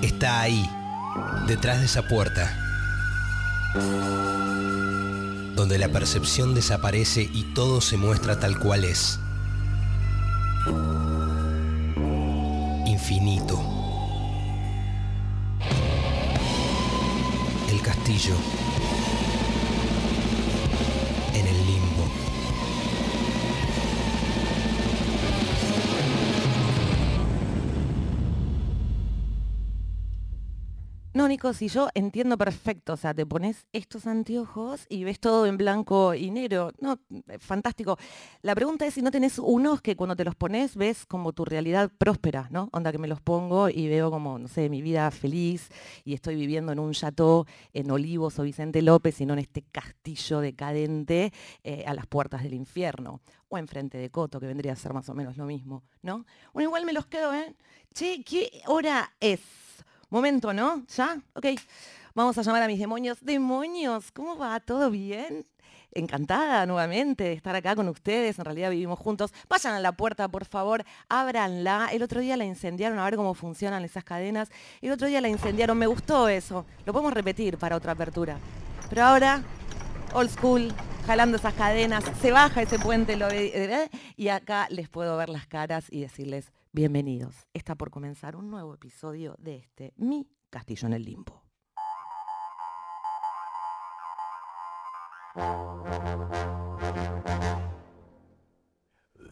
Está ahí, detrás de esa puerta, donde la percepción desaparece y todo se muestra tal cual es. Infinito. El castillo. Nico, si yo entiendo perfecto, o sea, te pones estos anteojos y ves todo en blanco y negro. No, eh, fantástico. La pregunta es si no tenés unos que cuando te los pones ves como tu realidad próspera, ¿no? Onda que me los pongo y veo como, no sé, mi vida feliz y estoy viviendo en un chateau en Olivos o Vicente López y no en este castillo decadente eh, a las puertas del infierno. O enfrente de Coto, que vendría a ser más o menos lo mismo, ¿no? Bueno, igual me los quedo, ¿eh? Che, ¿qué hora es? Momento, ¿no? ¿Ya? Ok. Vamos a llamar a mis demonios. Demonios, ¿cómo va? ¿Todo bien? Encantada nuevamente de estar acá con ustedes. En realidad vivimos juntos. Vayan a la puerta, por favor. Ábranla. El otro día la incendiaron a ver cómo funcionan esas cadenas. El otro día la incendiaron. Me gustó eso. Lo podemos repetir para otra apertura. Pero ahora, old school, jalando esas cadenas. Se baja ese puente ve- y acá les puedo ver las caras y decirles bienvenidos. Está por comenzar un nuevo episodio de este Mi Castillo en el Limbo.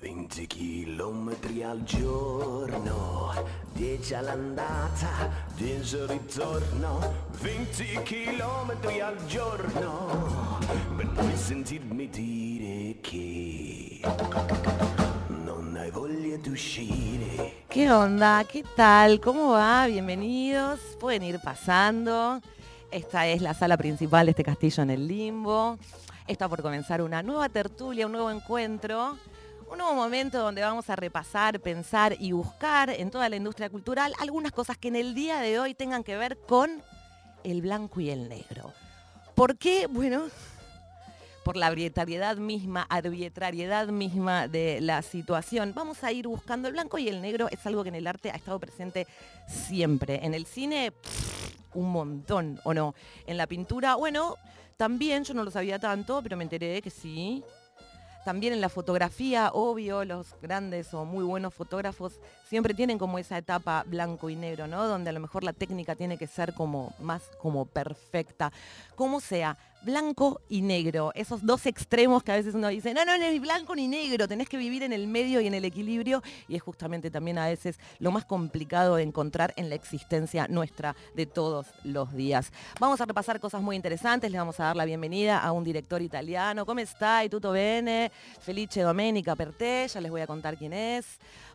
20 chilometri al giorno, 10 all'andata, 10 al ritorno, 20 chilometri al giorno, per poi sentirmi dire che ¿Qué onda? ¿Qué tal? ¿Cómo va? Bienvenidos. Pueden ir pasando. Esta es la sala principal de este castillo en el limbo. Está por comenzar una nueva tertulia, un nuevo encuentro, un nuevo momento donde vamos a repasar, pensar y buscar en toda la industria cultural algunas cosas que en el día de hoy tengan que ver con el blanco y el negro. ¿Por qué? Bueno, por la arbitrariedad misma, arbitrariedad misma de la situación. Vamos a ir buscando el blanco y el negro es algo que en el arte ha estado presente siempre. En el cine, un montón, ¿o no? En la pintura, bueno, también, yo no lo sabía tanto, pero me enteré que sí. También en la fotografía, obvio, los grandes o muy buenos fotógrafos siempre tienen como esa etapa blanco y negro, ¿no? Donde a lo mejor la técnica tiene que ser como más como perfecta. Como sea, blanco y negro, esos dos extremos que a veces uno dice, no, no, no, ni blanco ni negro, tenés que vivir en el medio y en el equilibrio y es justamente también a veces lo más complicado de encontrar en la existencia nuestra de todos los días. Vamos a repasar cosas muy interesantes, le vamos a dar la bienvenida a un director italiano. ¿Cómo está? ¿Y tutto bene? Felice Domenica Perté, ya les voy a contar quién es.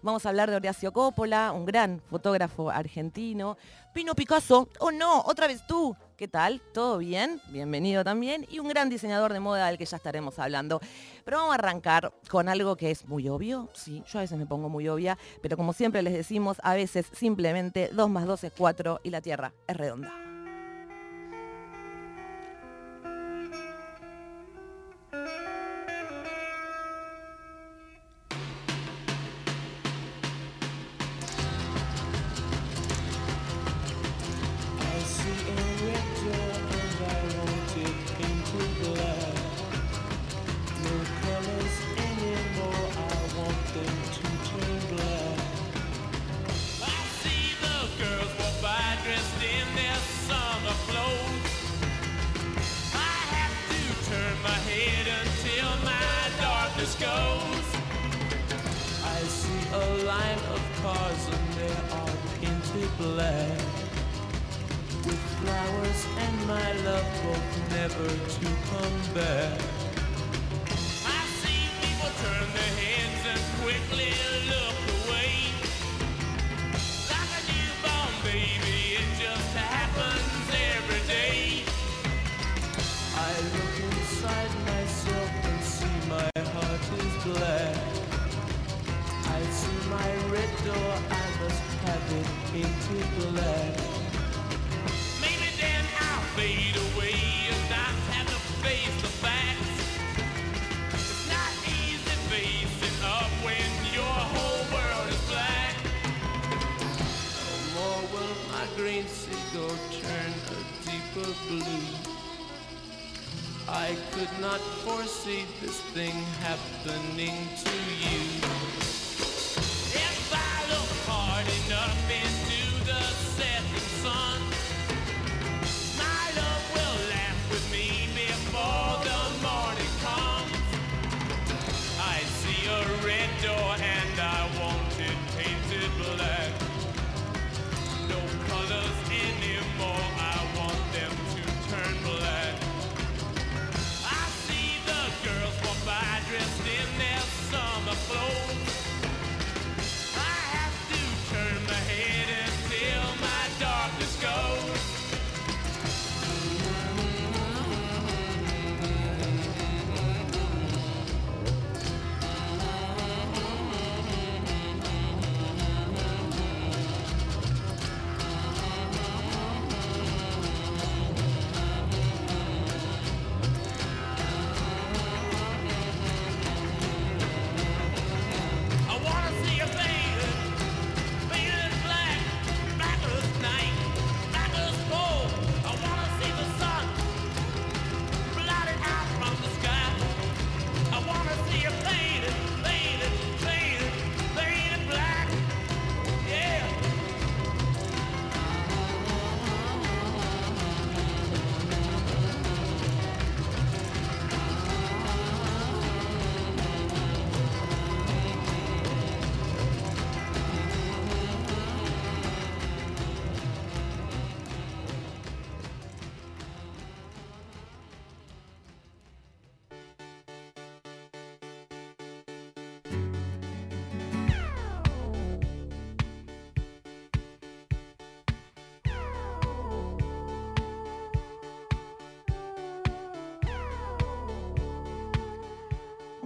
Vamos a hablar de Horacio Coppola, un gran fotógrafo argentino. Pino Picasso, oh no, otra vez tú. ¿Qué tal? ¿Todo bien? Bienvenido también. Y un gran diseñador de moda del que ya estaremos hablando. Pero vamos a arrancar con algo que es muy obvio. Sí, yo a veces me pongo muy obvia, pero como siempre les decimos, a veces simplemente 2 más 2 es 4 y la Tierra es redonda.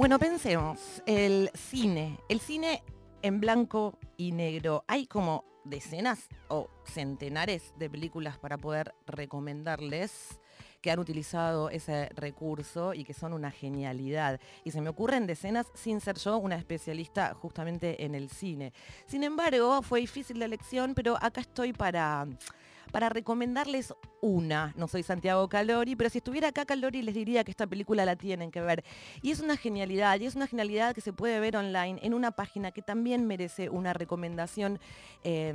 Bueno, pensemos, el cine, el cine en blanco y negro. Hay como decenas o centenares de películas para poder recomendarles que han utilizado ese recurso y que son una genialidad. Y se me ocurren decenas sin ser yo una especialista justamente en el cine. Sin embargo, fue difícil la elección, pero acá estoy para para recomendarles una. No soy Santiago Calori, pero si estuviera acá Calori les diría que esta película la tienen que ver. Y es una genialidad, y es una genialidad que se puede ver online en una página que también merece una recomendación, eh,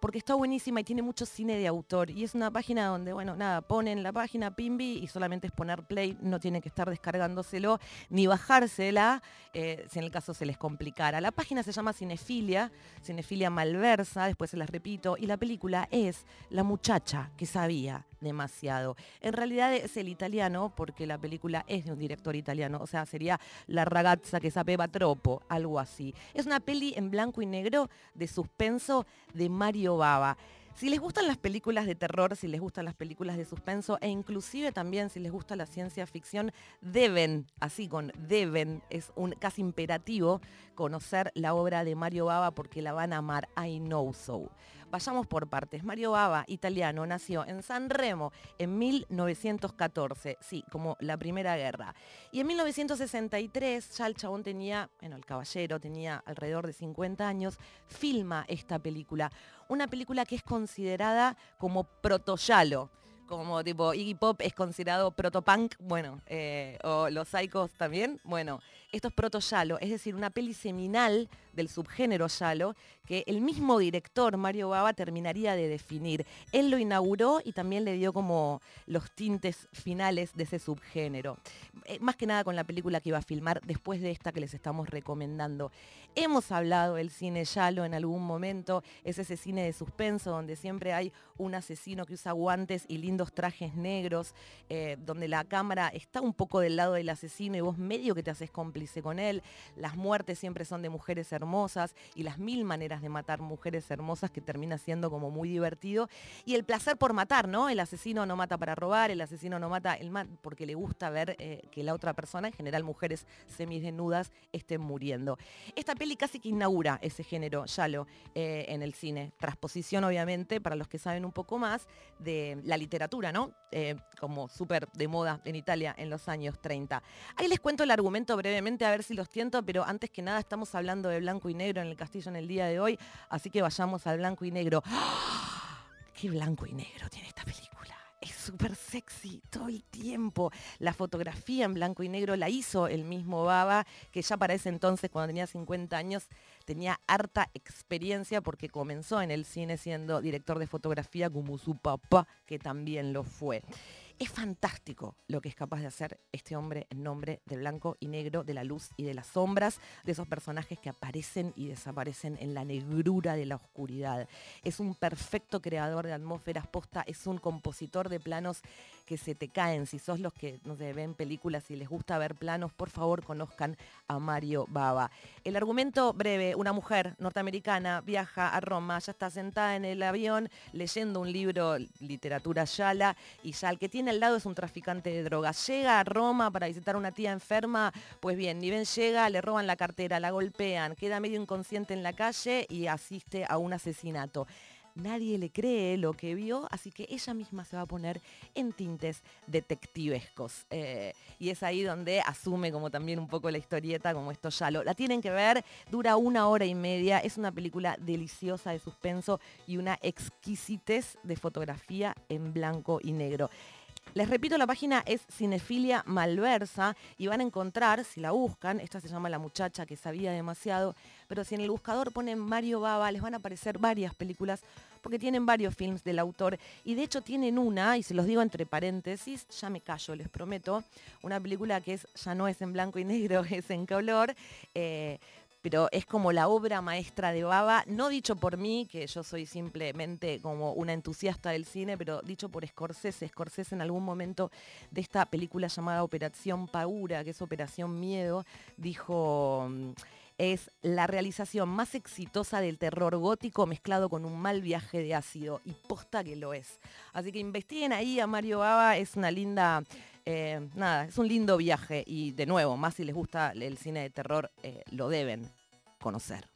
porque está buenísima y tiene mucho cine de autor. Y es una página donde, bueno, nada, ponen la página Pimbi y solamente es poner play, no tienen que estar descargándoselo ni bajársela, eh, si en el caso se les complicara. La página se llama Cinefilia, Cinefilia Malversa, después se las repito, y la película es La muchacha que sabía demasiado. En realidad es el italiano, porque la película es de un director italiano, o sea, sería La ragazza que sapeva troppo, algo así. Es una peli en blanco y negro de suspenso de Mario Bava. Si les gustan las películas de terror, si les gustan las películas de suspenso e inclusive también si les gusta la ciencia ficción, deben, así con deben, es un casi imperativo conocer la obra de Mario Bava porque la van a amar, I know so. Vayamos por partes. Mario Bava, italiano, nació en San Remo en 1914, sí, como la Primera Guerra. Y en 1963 ya el chabón tenía, bueno, el caballero tenía alrededor de 50 años, filma esta película. Una película que es considerada como protoyalo como tipo Iggy Pop es considerado protopunk, bueno, eh, o los Psychos también, bueno, esto es proto yalo, es decir, una peli seminal del subgénero yalo que el mismo director Mario Bava terminaría de definir. Él lo inauguró y también le dio como los tintes finales de ese subgénero. Eh, más que nada con la película que iba a filmar después de esta que les estamos recomendando. Hemos hablado del cine yalo en algún momento, es ese cine de suspenso donde siempre hay un asesino que usa guantes y lindos trajes negros, eh, donde la cámara está un poco del lado del asesino y vos medio que te haces cómplice con él. Las muertes siempre son de mujeres hermosas y las mil maneras de matar mujeres hermosas que termina siendo como muy divertido. Y el placer por matar, ¿no? El asesino no mata para robar, el asesino no mata el ma- porque le gusta ver eh, que la otra persona, en general mujeres semidesnudas, estén muriendo. Esta peli casi que inaugura ese género, Yalo, eh, en el cine. Transposición, obviamente, para los que saben un poco más, de la literatura, ¿no? Eh, como súper de moda en Italia en los años 30. Ahí les cuento el argumento brevemente, a ver si los tiento, pero antes que nada estamos hablando de blanco y negro en el castillo en el día de hoy, así que vayamos al blanco y negro. ¡Qué blanco y negro tiene esta película! Es súper sexy todo el tiempo. La fotografía en blanco y negro la hizo el mismo Baba, que ya para ese entonces, cuando tenía 50 años, tenía harta experiencia porque comenzó en el cine siendo director de fotografía como su papá, que también lo fue. Es fantástico lo que es capaz de hacer este hombre en nombre del blanco y negro, de la luz y de las sombras, de esos personajes que aparecen y desaparecen en la negrura de la oscuridad. Es un perfecto creador de atmósferas posta, es un compositor de planos que se te caen. Si sos los que no sé, ven películas y les gusta ver planos, por favor conozcan a Mario Baba. El argumento breve, una mujer norteamericana viaja a Roma, ya está sentada en el avión leyendo un libro, literatura Yala, y ya el que tiene al lado es un traficante de drogas. Llega a Roma para visitar a una tía enferma, pues bien, ni bien llega, le roban la cartera, la golpean, queda medio inconsciente en la calle y asiste a un asesinato nadie le cree lo que vio, así que ella misma se va a poner en tintes detectivescos. Eh, y es ahí donde asume como también un poco la historieta, como esto ya lo... La tienen que ver, dura una hora y media, es una película deliciosa de suspenso y una exquisitez de fotografía en blanco y negro. Les repito, la página es Cinefilia Malversa y van a encontrar, si la buscan, esta se llama La muchacha que sabía demasiado, pero si en el buscador ponen Mario Baba, les van a aparecer varias películas porque tienen varios films del autor y de hecho tienen una, y se los digo entre paréntesis, ya me callo, les prometo, una película que es, ya no es en blanco y negro, es en color. eh, pero es como la obra maestra de Baba, no dicho por mí, que yo soy simplemente como una entusiasta del cine, pero dicho por Scorsese. Scorsese en algún momento de esta película llamada Operación Paura, que es Operación Miedo, dijo, mm, es la realización más exitosa del terror gótico mezclado con un mal viaje de ácido, y posta que lo es. Así que investiguen ahí a Mario Baba, es una linda... eh, nada, es un lindo viaje y de nuevo, más si les gusta el cine de terror, eh, lo deben conocer.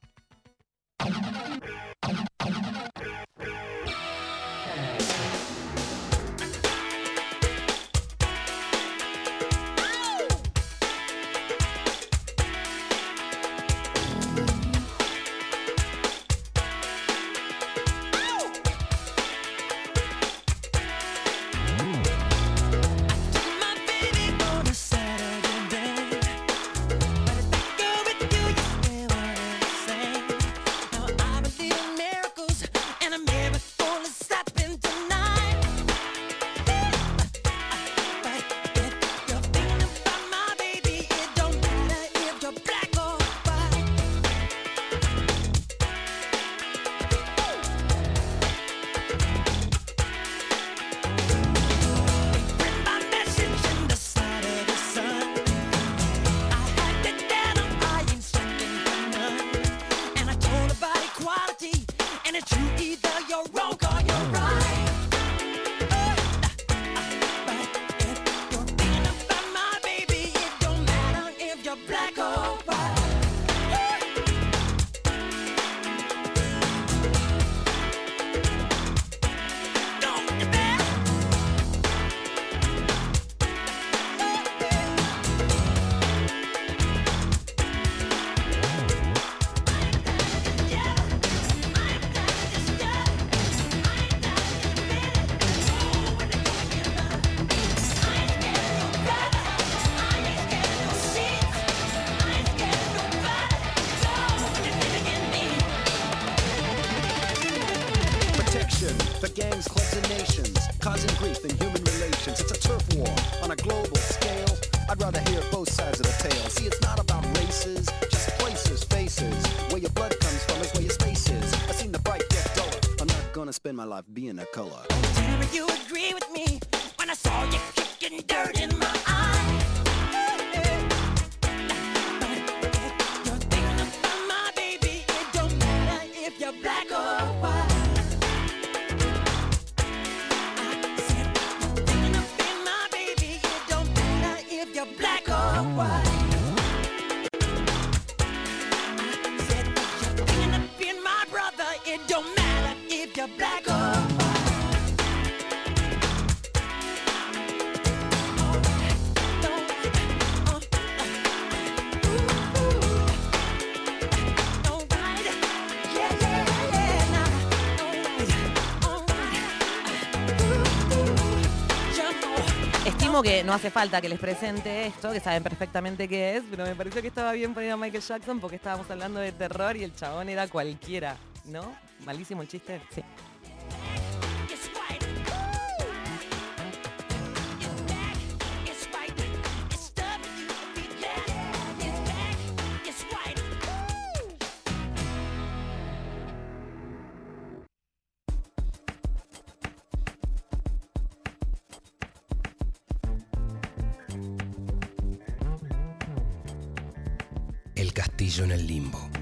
no hace falta que les presente esto, que saben perfectamente qué es, pero me pareció que estaba bien ponido a Michael Jackson porque estábamos hablando de terror y el chabón era cualquiera, ¿no? Malísimo el chiste, sí. limbo.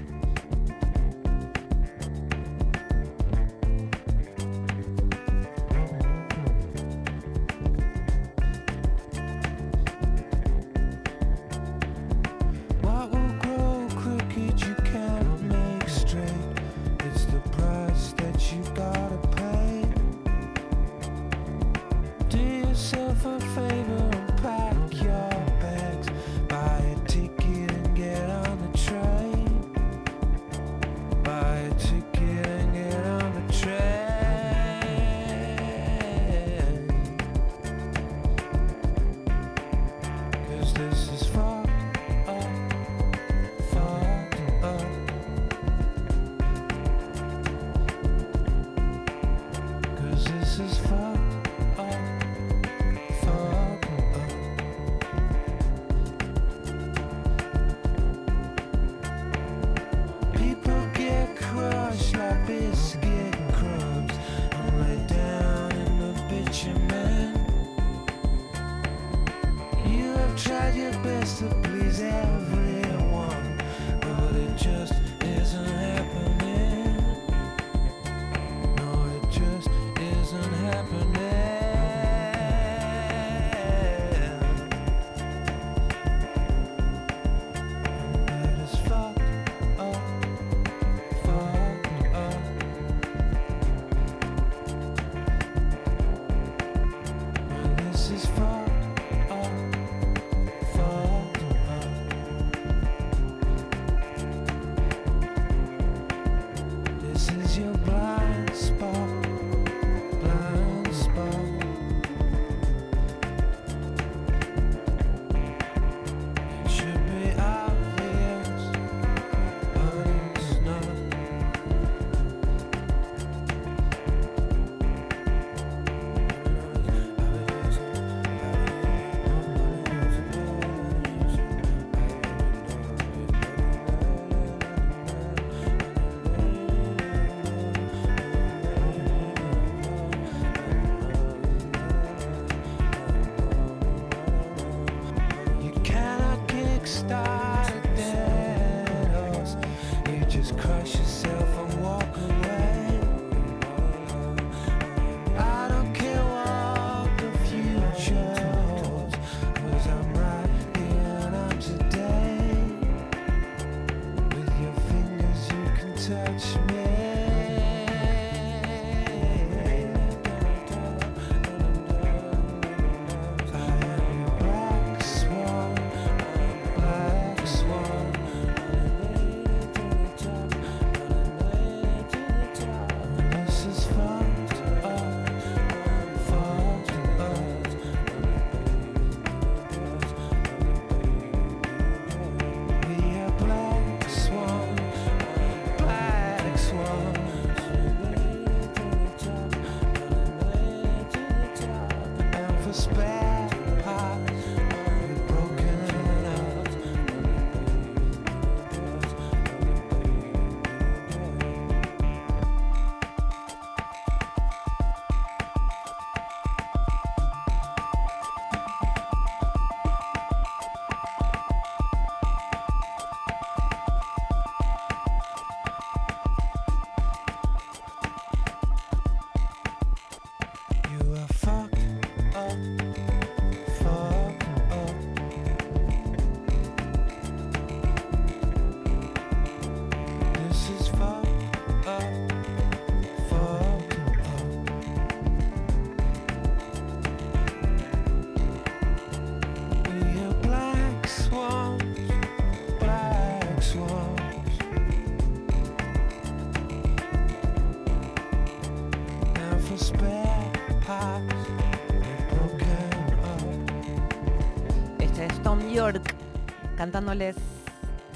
Cantándoles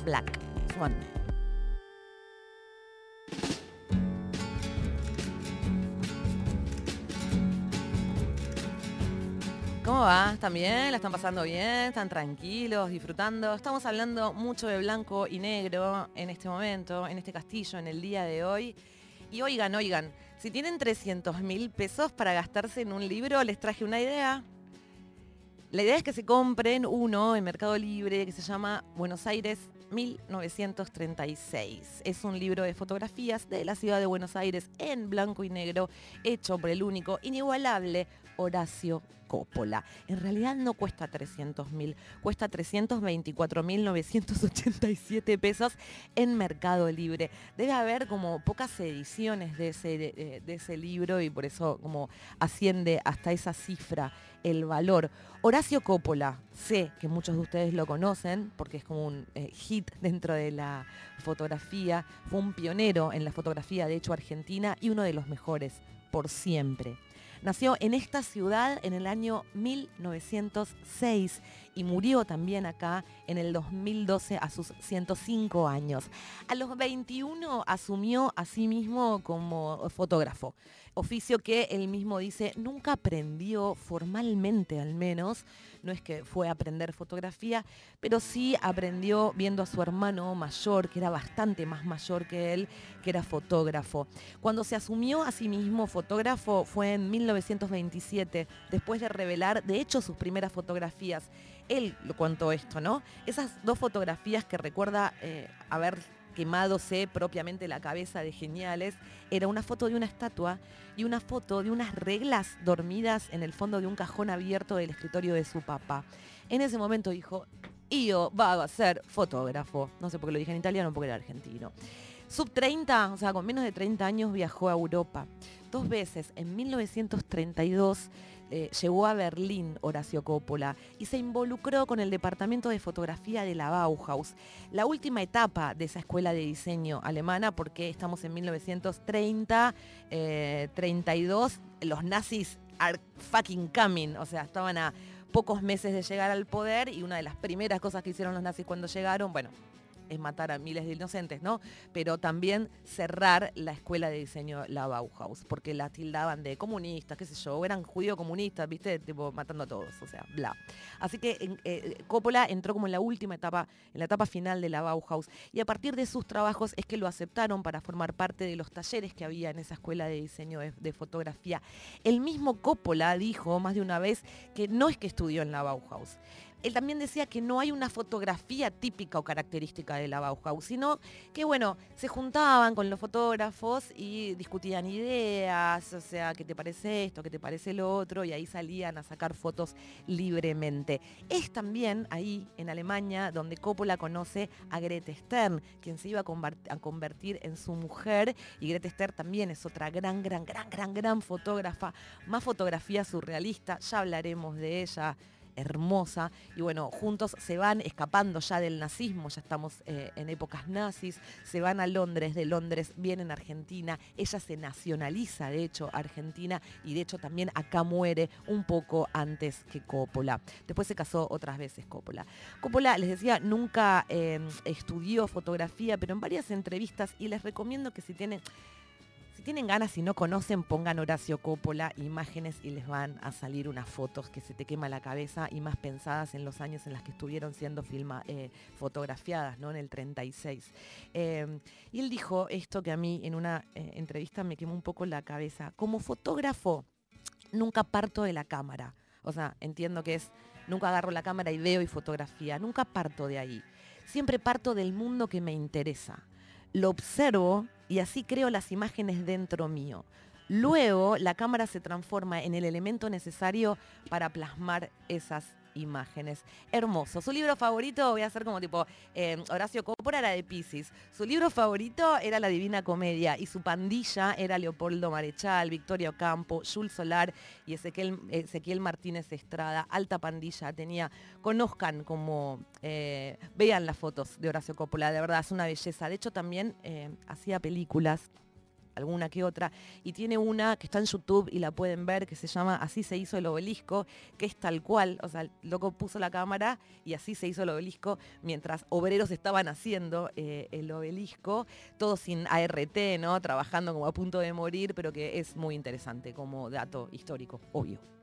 Black Swan. ¿Cómo va? ¿Están bien? ¿La están pasando bien? ¿Están tranquilos, disfrutando? Estamos hablando mucho de blanco y negro en este momento, en este castillo, en el día de hoy. Y oigan, oigan, si tienen 300 mil pesos para gastarse en un libro, les traje una idea. La idea es que se compren uno en Mercado Libre que se llama Buenos Aires 1936. Es un libro de fotografías de la ciudad de Buenos Aires en blanco y negro, hecho por el único, inigualable Horacio Coppola. En realidad no cuesta 300 mil, cuesta 324.987 pesos en Mercado Libre. Debe haber como pocas ediciones de ese, libro y por eso como asciende hasta esa cifra el valor. Horacio Coppola, sé que muchos de ustedes lo conocen porque es como un eh, hit dentro de la fotografía, fue un pionero en la fotografía, de hecho argentina, y uno de los mejores por siempre. Nació en esta ciudad en el año 1906 y murió también acá en el 2012 a sus 105 años. A los 21 asumió a sí mismo como fotógrafo, oficio que él mismo dice nunca aprendió formalmente al menos, no es que fue a aprender fotografía, pero sí aprendió viendo a su hermano mayor, que era bastante más mayor que él, que era fotógrafo. Cuando se asumió a sí mismo fotógrafo fue en 1927, después de revelar, de hecho, sus primeras fotografías. Él lo contó esto, ¿no? Esas dos fotografías que recuerda eh, haber quemadose propiamente la cabeza de geniales, era una foto de una estatua y una foto de unas reglas dormidas en el fondo de un cajón abierto del escritorio de su papá. En ese momento dijo, Io va a ser fotógrafo. No sé por qué lo dije en italiano, porque era argentino. Sub 30, o sea, con menos de 30 años viajó a Europa. Dos veces, en 1932, eh, llegó a Berlín Horacio Coppola y se involucró con el departamento de fotografía de la Bauhaus, la última etapa de esa escuela de diseño alemana, porque estamos en 1930, eh, 32, los nazis are fucking coming, o sea, estaban a pocos meses de llegar al poder y una de las primeras cosas que hicieron los nazis cuando llegaron, bueno, es matar a miles de inocentes, ¿no? Pero también cerrar la escuela de diseño, la Bauhaus, porque la tildaban de comunistas, qué sé yo, eran judío comunistas, ¿viste? Tipo, matando a todos, o sea, bla. Así que eh, Coppola entró como en la última etapa, en la etapa final de la Bauhaus, y a partir de sus trabajos es que lo aceptaron para formar parte de los talleres que había en esa escuela de diseño de fotografía. El mismo Coppola dijo más de una vez que no es que estudió en la Bauhaus, él también decía que no hay una fotografía típica o característica de la Bauhaus, sino que, bueno, se juntaban con los fotógrafos y discutían ideas, o sea, ¿qué te parece esto? ¿Qué te parece lo otro? Y ahí salían a sacar fotos libremente. Es también ahí, en Alemania, donde Coppola conoce a Grete Stern, quien se iba a, convert- a convertir en su mujer. Y Grete Stern también es otra gran, gran, gran, gran, gran fotógrafa, más fotografía surrealista, ya hablaremos de ella hermosa y bueno, juntos se van escapando ya del nazismo, ya estamos eh, en épocas nazis, se van a Londres, de Londres vienen a Argentina, ella se nacionaliza de hecho argentina y de hecho también acá muere un poco antes que Coppola. Después se casó otras veces Coppola. Coppola, les decía, nunca eh, estudió fotografía, pero en varias entrevistas y les recomiendo que si tienen... Tienen ganas, si no conocen, pongan Horacio Coppola, imágenes y les van a salir unas fotos que se te quema la cabeza y más pensadas en los años en las que estuvieron siendo filma, eh, fotografiadas, ¿no? En el 36. Eh, y él dijo esto que a mí en una eh, entrevista me quemó un poco la cabeza. Como fotógrafo, nunca parto de la cámara. O sea, entiendo que es, nunca agarro la cámara y veo y fotografía. Nunca parto de ahí. Siempre parto del mundo que me interesa lo observo y así creo las imágenes dentro mío. Luego la cámara se transforma en el elemento necesario para plasmar esas imágenes. Hermoso. Su libro favorito, voy a hacer como tipo, eh, Horacio Coppola era de Pisces. Su libro favorito era La Divina Comedia y su pandilla era Leopoldo Marechal, Victoria Ocampo, Jules Solar y Ezequiel, Ezequiel Martínez Estrada. Alta pandilla tenía. Conozcan como, eh, vean las fotos de Horacio Coppola, de verdad es una belleza. De hecho también eh, hacía películas alguna que otra, y tiene una que está en YouTube y la pueden ver, que se llama Así se hizo el obelisco, que es tal cual, o sea, el loco puso la cámara y así se hizo el obelisco mientras obreros estaban haciendo eh, el obelisco, todo sin ART, ¿no? Trabajando como a punto de morir, pero que es muy interesante como dato histórico, obvio.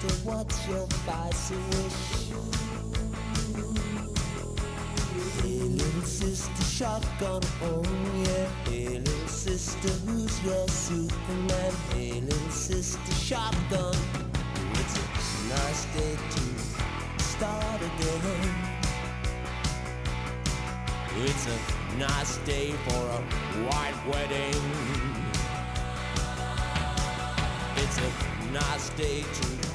Sister, what's your vice wish? Hey, little sister, shotgun, oh yeah. Hey, little sister, who's your Superman? Hey, little sister, shotgun. It's a nice day to start again. It's a nice day for a white wedding. It's a nice day to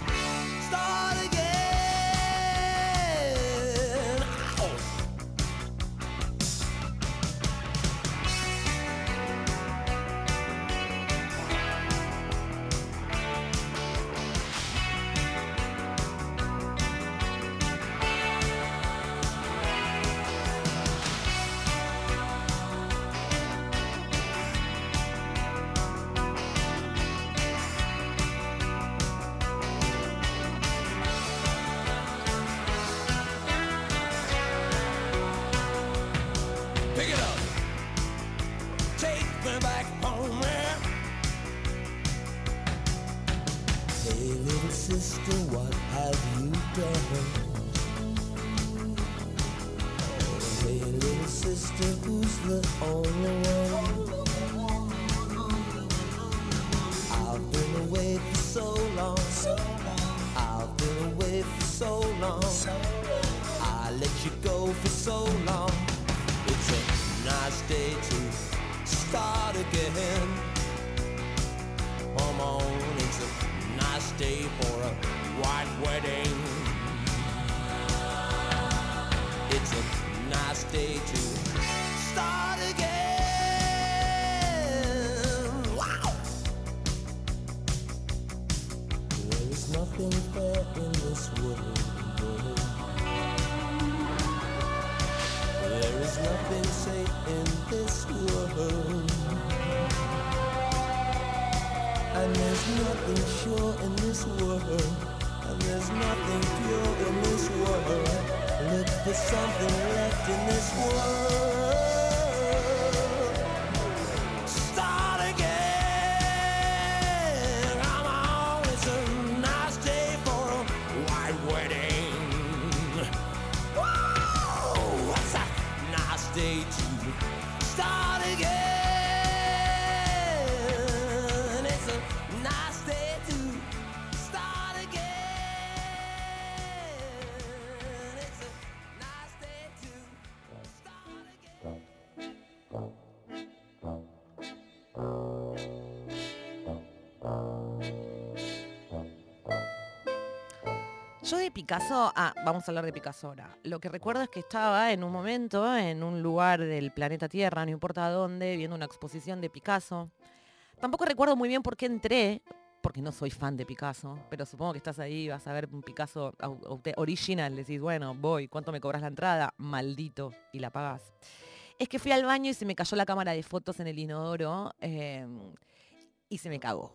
Picasso, ah, vamos a hablar de Picasso ahora. Lo que recuerdo es que estaba en un momento en un lugar del planeta Tierra, no importa dónde, viendo una exposición de Picasso. Tampoco recuerdo muy bien por qué entré, porque no soy fan de Picasso, pero supongo que estás ahí, vas a ver un Picasso original, decís, bueno, voy, ¿cuánto me cobras la entrada? Maldito, y la pagás. Es que fui al baño y se me cayó la cámara de fotos en el inodoro eh, y se me cagó.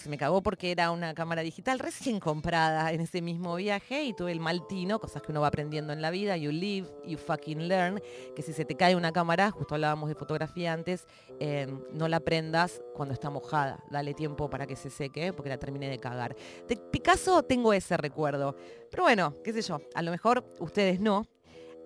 Se me cagó porque era una cámara digital recién comprada en ese mismo viaje y tuve el mal tino, cosas que uno va aprendiendo en la vida, you live, you fucking learn, que si se te cae una cámara, justo hablábamos de fotografía antes, eh, no la prendas cuando está mojada, dale tiempo para que se seque porque la terminé de cagar. De Picasso tengo ese recuerdo, pero bueno, qué sé yo, a lo mejor ustedes no,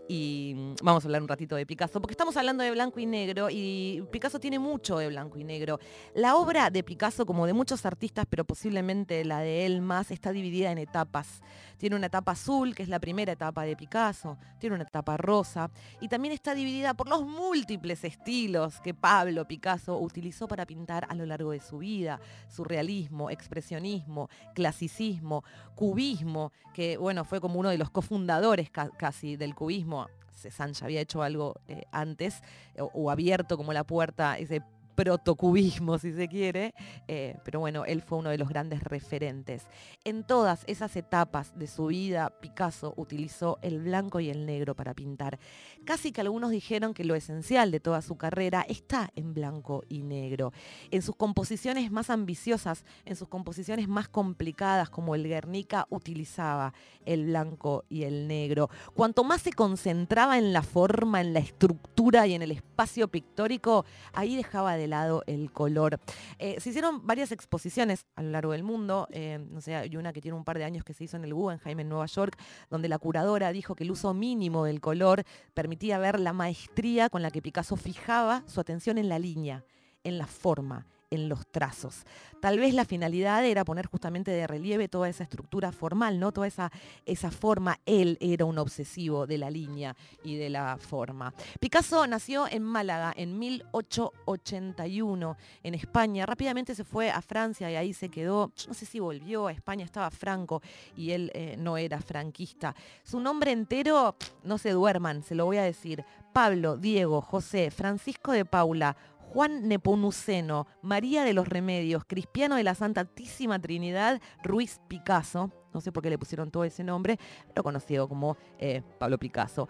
y mm, vamos a hablar un ratito de Picasso, porque estamos hablando de blanco y negro y Picasso tiene mucho de blanco y negro. La obra de Picasso, como de muchos artistas, pero posiblemente la de él más, está dividida en etapas. Tiene una etapa azul, que es la primera etapa de Picasso, tiene una etapa rosa, y también está dividida por los múltiples estilos que Pablo Picasso utilizó para pintar a lo largo de su vida. Surrealismo, expresionismo, clasicismo, cubismo, que bueno, fue como uno de los cofundadores ca- casi del cubismo. Cézanne ya había hecho algo eh, antes, o, o abierto como la puerta, ese protocubismo, si se quiere, eh, pero bueno, él fue uno de los grandes referentes. En todas esas etapas de su vida, Picasso utilizó el blanco y el negro para pintar. Casi que algunos dijeron que lo esencial de toda su carrera está en blanco y negro. En sus composiciones más ambiciosas, en sus composiciones más complicadas, como el Guernica, utilizaba el blanco y el negro. Cuanto más se concentraba en la forma, en la estructura y en el espacio pictórico, ahí dejaba de el color. Eh, se hicieron varias exposiciones a lo largo del mundo, eh, no sé, hay una que tiene un par de años que se hizo en el Guggenheim en Nueva York, donde la curadora dijo que el uso mínimo del color permitía ver la maestría con la que Picasso fijaba su atención en la línea, en la forma, en los trazos. Tal vez la finalidad era poner justamente de relieve toda esa estructura formal, ¿no? Toda esa, esa forma. Él era un obsesivo de la línea y de la forma. Picasso nació en Málaga en 1881, en España. Rápidamente se fue a Francia y ahí se quedó. Yo no sé si volvió a España, estaba Franco y él eh, no era franquista. Su nombre entero, no se duerman, se lo voy a decir. Pablo, Diego, José, Francisco de Paula, Juan Nepomuceno, María de los Remedios, Cristiano de la Santísima Trinidad, Ruiz Picasso, no sé por qué le pusieron todo ese nombre, pero conocido como eh, Pablo Picasso.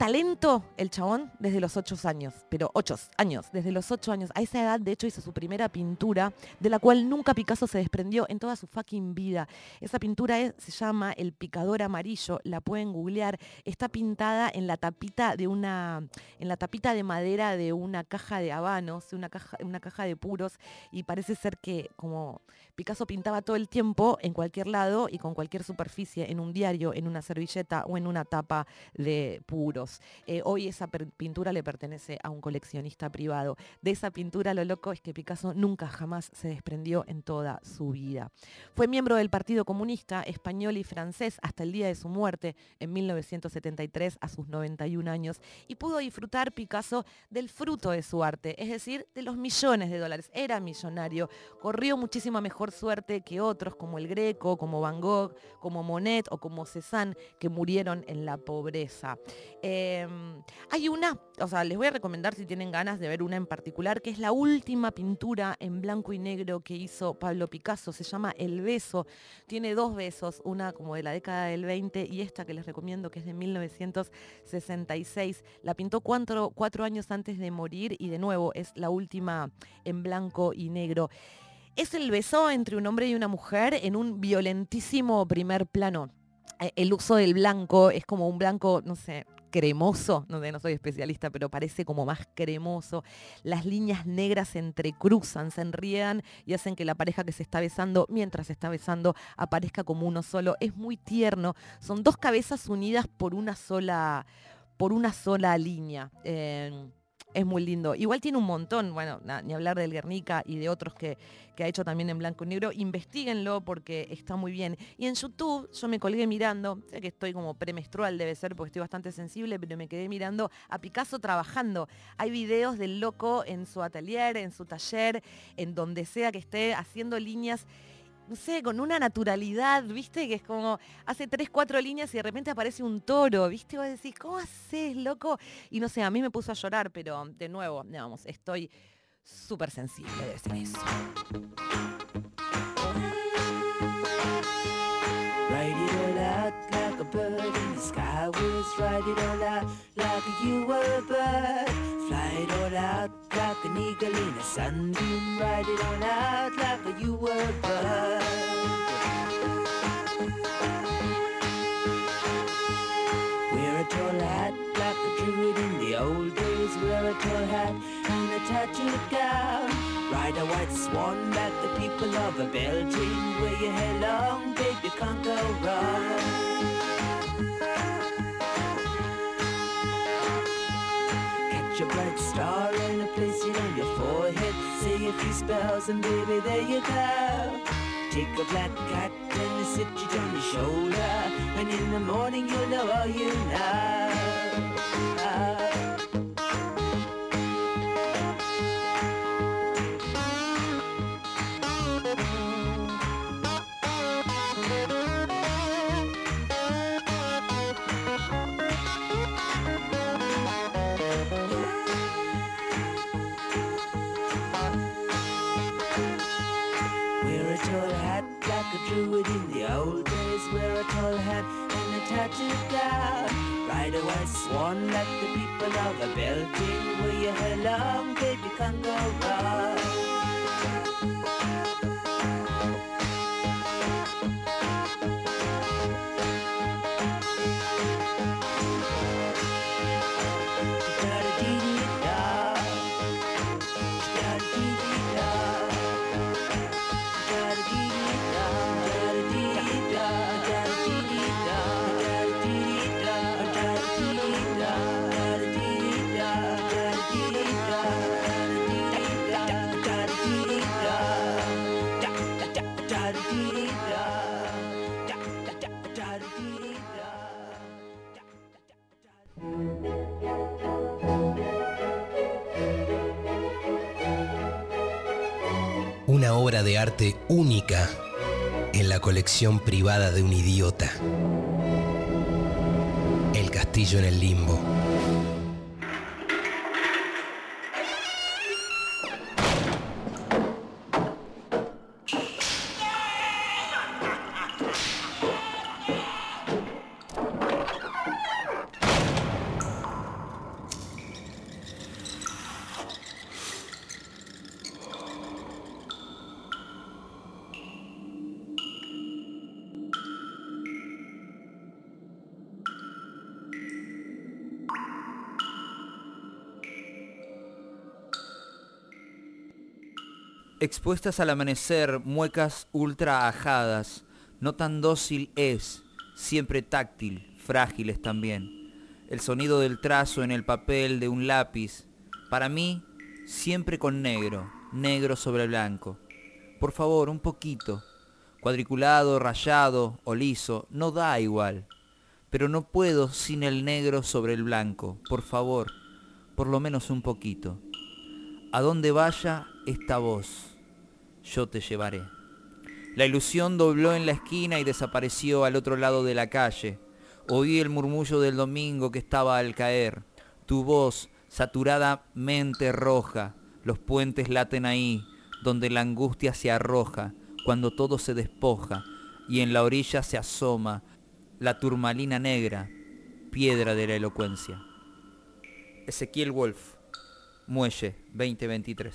Talento el chabón desde los ocho años, pero ocho años, desde los ocho años. A esa edad, de hecho, hizo su primera pintura, de la cual nunca Picasso se desprendió en toda su fucking vida. Esa pintura es- se llama El Picador Amarillo, la pueden googlear. Está pintada en la tapita de una, en la tapita de madera de una caja de habanos, una caja, una caja de puros, y parece ser que como Picasso pintaba todo el tiempo en cualquier lado y con cualquier superficie, en un diario, en una servilleta o en una tapa de puros. Eh, hoy esa pintura le pertenece a un coleccionista privado. De esa pintura lo loco es que Picasso nunca jamás se desprendió en toda su vida. Fue miembro del Partido Comunista español y francés hasta el día de su muerte en 1973 a sus 91 años y pudo disfrutar Picasso del fruto de su arte, es decir, de los millones de dólares. Era millonario, corrió muchísima mejor suerte que otros como el Greco, como Van Gogh, como Monet o como Cézanne que murieron en la pobreza. Eh, hay una, o sea, les voy a recomendar si tienen ganas de ver una en particular, que es la última pintura en blanco y negro que hizo Pablo Picasso, se llama El Beso, tiene dos besos, una como de la década del 20 y esta que les recomiendo que es de 1966. La pintó cuatro años antes de morir y de nuevo es la última en blanco y negro. Es el beso entre un hombre y una mujer en un violentísimo primer plano. Eh, El uso del blanco es como un blanco, no sé, cremoso, no, no soy especialista, pero parece como más cremoso. Las líneas negras se entrecruzan, se enriedan y hacen que la pareja que se está besando, mientras se está besando, aparezca como uno solo. Es muy tierno. Son dos cabezas unidas por una sola, por una sola línea. Eh, es muy lindo. Igual tiene un montón, bueno, ni hablar del Guernica y de otros que, que ha hecho también en blanco y negro. Investíguenlo porque está muy bien. Y en YouTube yo me colgué mirando, sé que estoy como premenstrual debe ser porque estoy bastante sensible, pero me quedé mirando a Picasso trabajando. Hay videos del loco en su atelier, en su taller, en donde sea que esté haciendo líneas no sé, con una naturalidad, ¿viste? Que es como, hace tres, cuatro líneas y de repente aparece un toro, ¿viste? Vos decís, ¿cómo haces, loco? Y no sé, a mí me puso a llorar, pero de nuevo, digamos, estoy súper sensible de eso. Bird in the sky whiz. Write it all out like you were a bird. Fly it all out like an eagle in a sunbeam. Write it all out like you were a bird. Wear a tall hat like a druid in the old days. Wear a tall hat and a tattooed gown. Ride a white swan like the people of a Belgium. Wear your hair long, baby, can't go wrong. Catch a bright star and a place it on your forehead. Say a few spells and baby, there you go. Take a black cat and sit it on your shoulder. And in the morning you'll know all you know. De arte única en la colección privada de un idiota. El castillo en el limbo. Expuestas al amanecer, muecas ultra ajadas, no tan dócil es, siempre táctil, frágiles también. El sonido del trazo en el papel de un lápiz, para mí, siempre con negro, negro sobre blanco. Por favor, un poquito. Cuadriculado, rayado o liso, no da igual. Pero no puedo sin el negro sobre el blanco. Por favor, por lo menos un poquito. A donde vaya esta voz, yo te llevaré. La ilusión dobló en la esquina y desapareció al otro lado de la calle. Oí el murmullo del domingo que estaba al caer. Tu voz, saturadamente roja. Los puentes laten ahí, donde la angustia se arroja, cuando todo se despoja, y en la orilla se asoma la turmalina negra, piedra de la elocuencia. Ezequiel Wolf, Muelle 2023.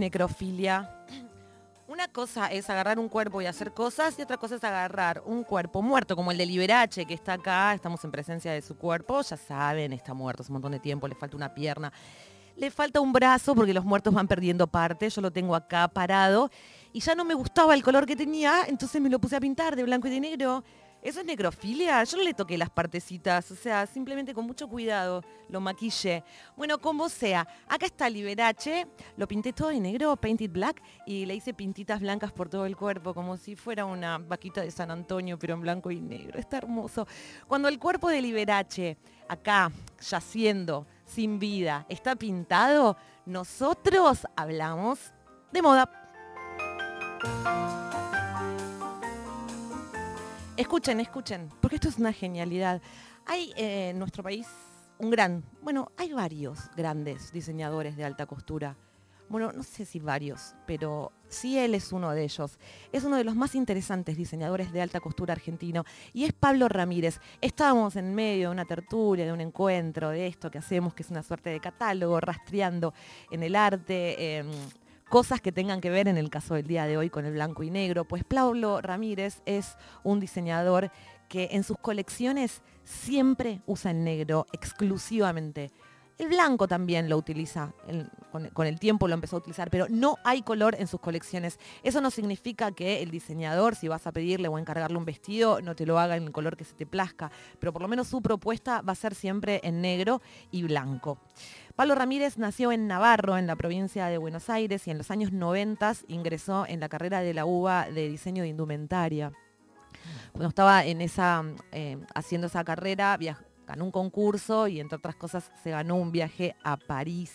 necrofilia. Una cosa es agarrar un cuerpo y hacer cosas y otra cosa es agarrar un cuerpo muerto, como el de Liberace, que está acá, estamos en presencia de su cuerpo, ya saben, está muerto hace un montón de tiempo, le falta una pierna, le falta un brazo porque los muertos van perdiendo parte, yo lo tengo acá parado y ya no me gustaba el color que tenía, entonces me lo puse a pintar de blanco y de negro. ¿Eso es necrofilia? Yo no le toqué las partecitas, o sea, simplemente con mucho cuidado lo maquillé. Bueno, como sea, acá está Liberace, lo pinté todo de negro, painted black, y le hice pintitas blancas por todo el cuerpo, como si fuera una vaquita de San Antonio, pero en blanco y negro. Está hermoso. Cuando el cuerpo de Liberace, acá, yaciendo, sin vida, está pintado, nosotros hablamos de moda. Escuchen, escuchen, porque esto es una genialidad. Hay eh, en nuestro país un gran, bueno, hay varios grandes diseñadores de alta costura. Bueno, no sé si varios, pero sí él es uno de ellos. Es uno de los más interesantes diseñadores de alta costura argentino y es Pablo Ramírez. Estábamos en medio de una tertulia, de un encuentro, de esto que hacemos, que es una suerte de catálogo, rastreando en el arte. em, cosas que tengan que ver en el caso del día de hoy con el blanco y negro, pues Pablo Ramírez es un diseñador que en sus colecciones siempre usa el negro exclusivamente. El blanco también lo utiliza, con, el tiempo lo empezó a utilizar, pero no hay color en sus colecciones. Eso no significa que el diseñador, si vas a pedirle o encargarle un vestido, no te lo haga en el color que se te plazca, pero por lo menos su propuesta va a ser siempre en negro y blanco. Pablo Ramírez nació en Navarro, en la provincia de Buenos Aires, y en los años 90 ingresó en la carrera de la UBA de diseño de indumentaria. Cuando estaba en esa, eh, haciendo esa carrera, viaj- ganó un concurso y entre otras cosas se ganó un viaje a París.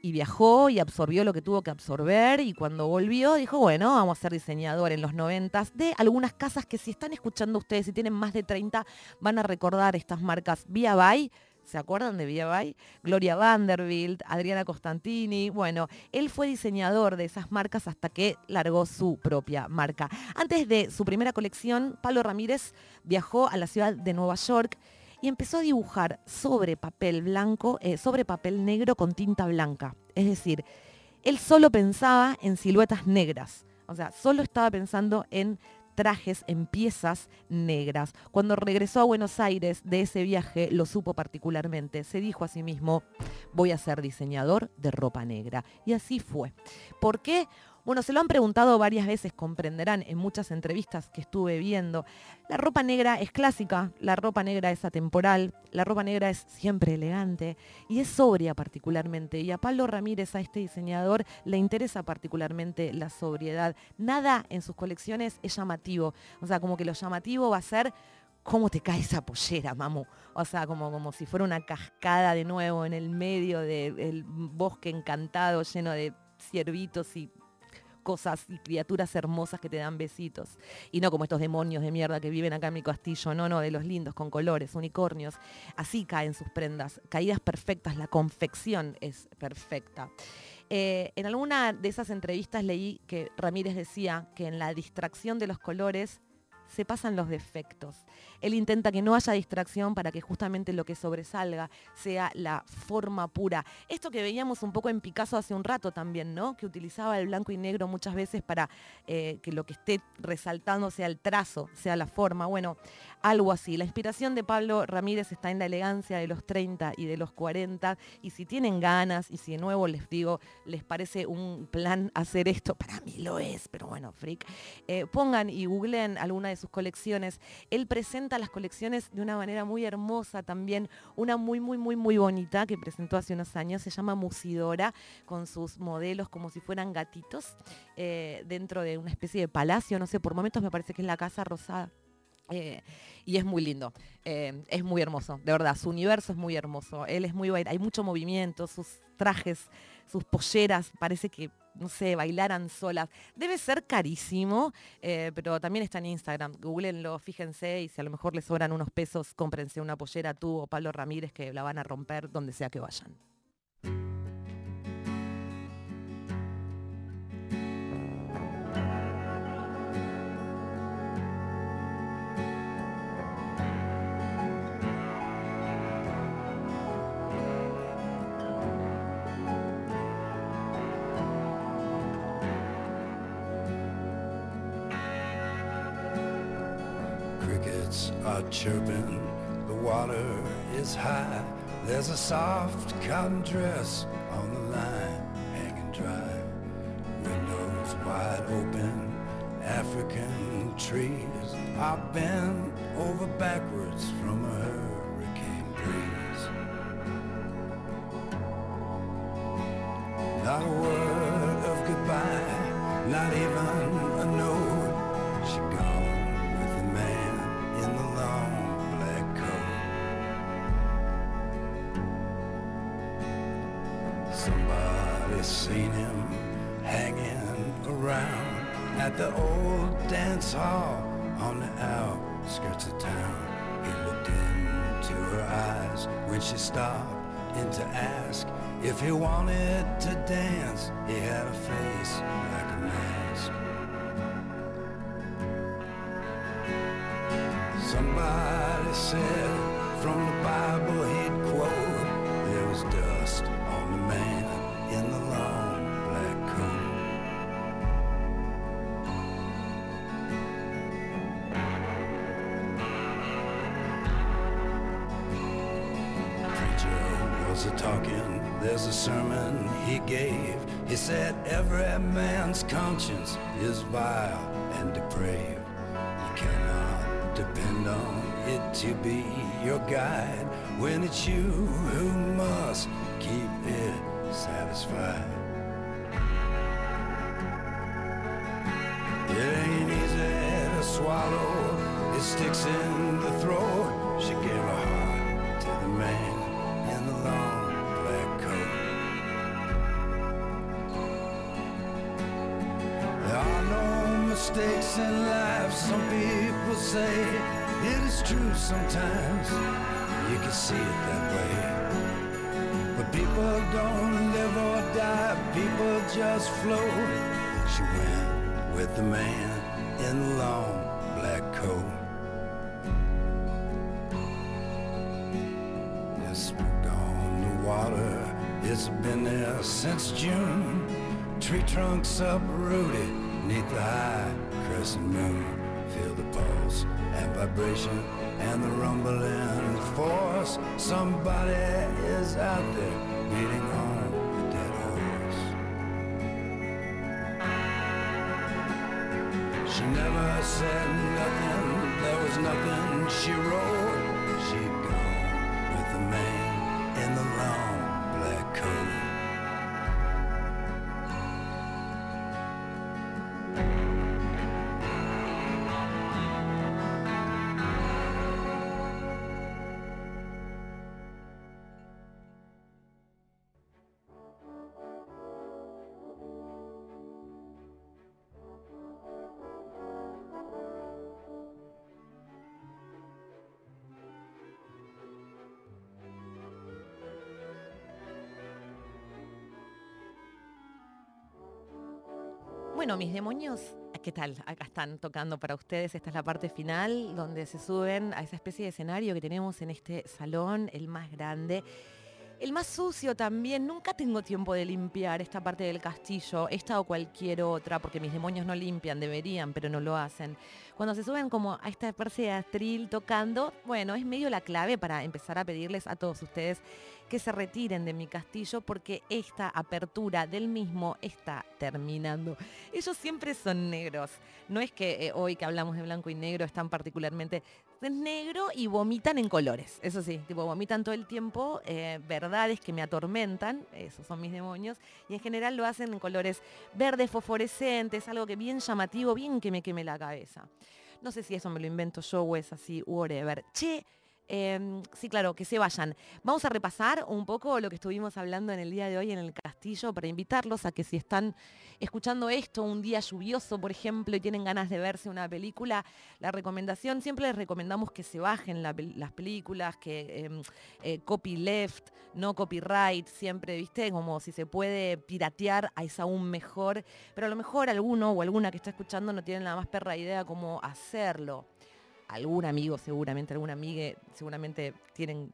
Y viajó y absorbió lo que tuvo que absorber y cuando volvió dijo, bueno, vamos a ser diseñador en los noventas de algunas casas que si están escuchando ustedes, si tienen más de 30, van a recordar estas marcas Via By, ¿Se acuerdan de Via By? Gloria Vanderbilt, Adriana Costantini. Bueno, él fue diseñador de esas marcas hasta que largó su propia marca. Antes de su primera colección, Pablo Ramírez viajó a la ciudad de Nueva York y empezó a dibujar sobre papel blanco, eh, sobre papel negro con tinta blanca. Es decir, él solo pensaba en siluetas negras. O sea, solo estaba pensando en trajes, en piezas negras. Cuando regresó a Buenos Aires de ese viaje, lo supo particularmente. Se dijo a sí mismo, voy a ser diseñador de ropa negra. Y así fue. ¿Por qué? Bueno, se lo han preguntado varias veces, comprenderán en muchas entrevistas que estuve viendo. La ropa negra es clásica, la ropa negra es atemporal, la ropa negra es siempre elegante y es sobria particularmente. Y a Pablo Ramírez, a este diseñador, le interesa particularmente la sobriedad. Nada en sus colecciones es llamativo. O sea, como que lo llamativo va a ser cómo te cae esa pollera, mamu. O sea, como, como si fuera una cascada de nuevo en el medio del bosque encantado lleno de ciervitos y cosas y criaturas hermosas que te dan besitos. Y no como estos demonios de mierda que viven acá en mi castillo, no, no, de los lindos, con colores, unicornios. Así caen sus prendas, caídas perfectas, la confección es perfecta. Eh, en alguna de esas entrevistas leí que Ramírez decía que en la distracción de los colores se pasan los defectos. Él intenta que no haya distracción para que justamente lo que sobresalga sea la forma pura. Esto que veíamos un poco en Picasso hace un rato también, ¿no? Que utilizaba el blanco y negro muchas veces para eh, que lo que esté resaltando sea el trazo, sea la forma. Bueno, algo así. La inspiración de Pablo Ramírez está en la elegancia de los 30 y de los 40. Y si tienen ganas, y si de nuevo les digo, les parece un plan hacer esto, para mí lo es, pero bueno, freak, eh, pongan y googleen alguna de sus colecciones. Él presenta las colecciones de una manera muy hermosa también, una muy, muy, muy, muy bonita que presentó hace unos años, se llama Musidora, con sus modelos como si fueran gatitos, eh, dentro de una especie de palacio, no sé, por momentos me parece que es la Casa Rosada. Eh, y es muy lindo, eh, es muy hermoso, de verdad, su universo es muy hermoso, él es muy, hay mucho movimiento, sus trajes, sus polleras, parece que, no sé, bailaran solas. Debe ser carísimo, eh, pero también está en Instagram, googleenlo, fíjense, y si a lo mejor les sobran unos pesos, cómprense una pollera tú o Pablo Ramírez que la van a romper donde sea que vayan. Crickets are chirping, the water is high. There's a soft cotton dress on the line, hanging dry. Windows wide open, African trees are bent over backwards from a hurricane she stopped in to ask if he wanted to dance. He had a face like a mask. Somebody said from the Bible he'd quote, talking, there's a sermon he gave. He said every man's conscience is vile and depraved. You cannot depend on it to be your guide when it's you who must keep it satisfied. It ain't easy to swallow, it sticks in the throat. Mistakes in life, some people say it is true sometimes. You can see it that way. But people don't live or die, people just float. She went with the man in the long black coat. It's gone the water, it's been there since June. Tree trunks uprooted neath the high crescent moon. Feel the pulse and vibration and the rumbling force. Somebody is out there beating on a dead horse. She never said nothing, there was nothing she wrote. Bueno, mis demonios, ¿qué tal? Acá están tocando para ustedes. Esta es la parte final donde se suben a esa especie de escenario que tenemos en este salón, el más grande. El más sucio también, nunca tengo tiempo de limpiar esta parte del castillo, esta o cualquier otra, porque mis demonios no limpian, deberían, pero no lo hacen. Cuando se suben como a esta especie de atril tocando, bueno, es medio la clave para empezar a pedirles a todos ustedes que se retiren de mi castillo porque esta apertura del mismo está terminando. Ellos siempre son negros. No es que eh, hoy que hablamos de blanco y negro están particularmente es negro y vomitan en colores. Eso sí, tipo vomitan todo el tiempo eh, verdades que me atormentan, esos son mis demonios, y en general lo hacen en colores verdes, fosforescentes, algo que bien llamativo, bien que me queme la cabeza. No sé si eso me lo invento yo o es así, whatever. Che, eh, sí, claro, que se vayan. Vamos a repasar un poco lo que estuvimos hablando en el día de hoy en el castillo para invitarlos a que si están escuchando esto un día lluvioso, por ejemplo, y tienen ganas de verse una película, la recomendación, siempre les recomendamos que se bajen las películas, que eh, eh, copy left, no copyright, siempre, viste, como si se puede piratear, es aún mejor, pero a lo mejor alguno o alguna que está escuchando no tienen la más perra idea cómo hacerlo algún amigo seguramente, alguna amiga seguramente tienen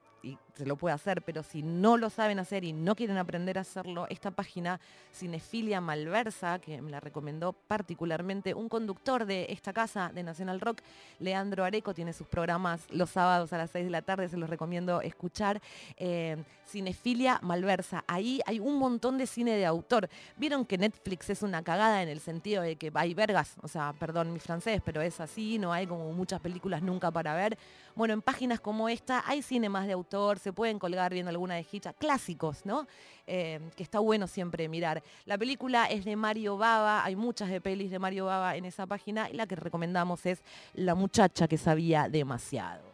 se lo puede hacer, pero si no lo saben hacer y no quieren aprender a hacerlo, esta página Cinefilia Malversa, que me la recomendó particularmente un conductor de esta casa de Nacional Rock, Leandro Areco, tiene sus programas los sábados a las 6 de la tarde, se los recomiendo escuchar. Eh, Cinefilia Malversa, ahí hay un montón de cine de autor. Vieron que Netflix es una cagada en el sentido de que hay vergas, o sea, perdón mi francés, pero es así, no hay como muchas películas nunca para ver. Bueno, en páginas como esta hay cine más de autor, se pueden colgar viendo alguna de Hitchcock, clásicos, ¿no? Eh, que está bueno siempre mirar. La película es de Mario Baba, hay muchas de pelis de Mario Baba en esa página y la que recomendamos es La muchacha que sabía demasiado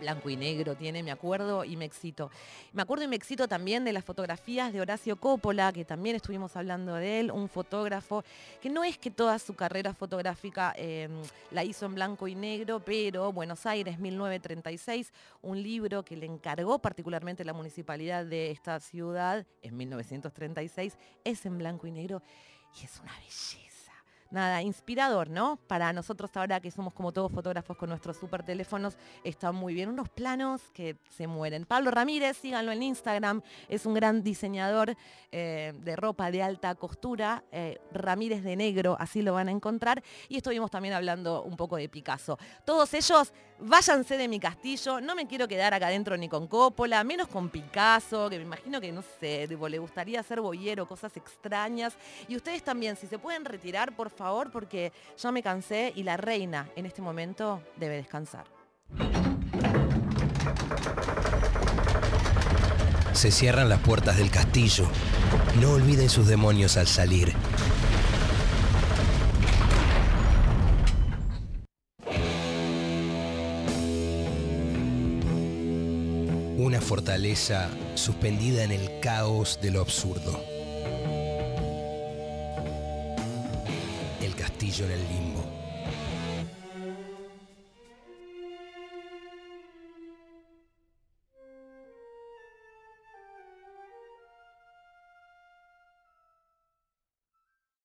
blanco y negro tiene, me acuerdo y me excito. Me acuerdo y me excito también de las fotografías de Horacio Coppola, que también estuvimos hablando de él, un fotógrafo que no es que toda su carrera fotográfica eh, la hizo en blanco y negro, pero Buenos Aires 1936, un libro que le encargó particularmente la municipalidad de esta ciudad en 1936, es en blanco y negro y es una belleza nada, inspirador, ¿no? Para nosotros ahora que somos como todos fotógrafos con nuestros super teléfonos, está muy bien. Unos planos que se mueren. Pablo Ramírez, síganlo en Instagram, es un gran diseñador eh, de ropa de alta costura, eh, Ramírez de Negro, así lo van a encontrar. Y estuvimos también hablando un poco de Picasso. Todos ellos, váyanse de mi castillo, no me quiero quedar acá adentro ni con Coppola, menos con Picasso, que me imagino que, no sé, tipo, le gustaría ser boyero, cosas extrañas. Y ustedes también, si se pueden retirar, por favor, porque ya me cansé y la reina en este momento debe descansar. Se cierran las puertas del castillo. No olviden sus demonios al salir. Una fortaleza suspendida en el caos de lo absurdo. El castillo en el limbo.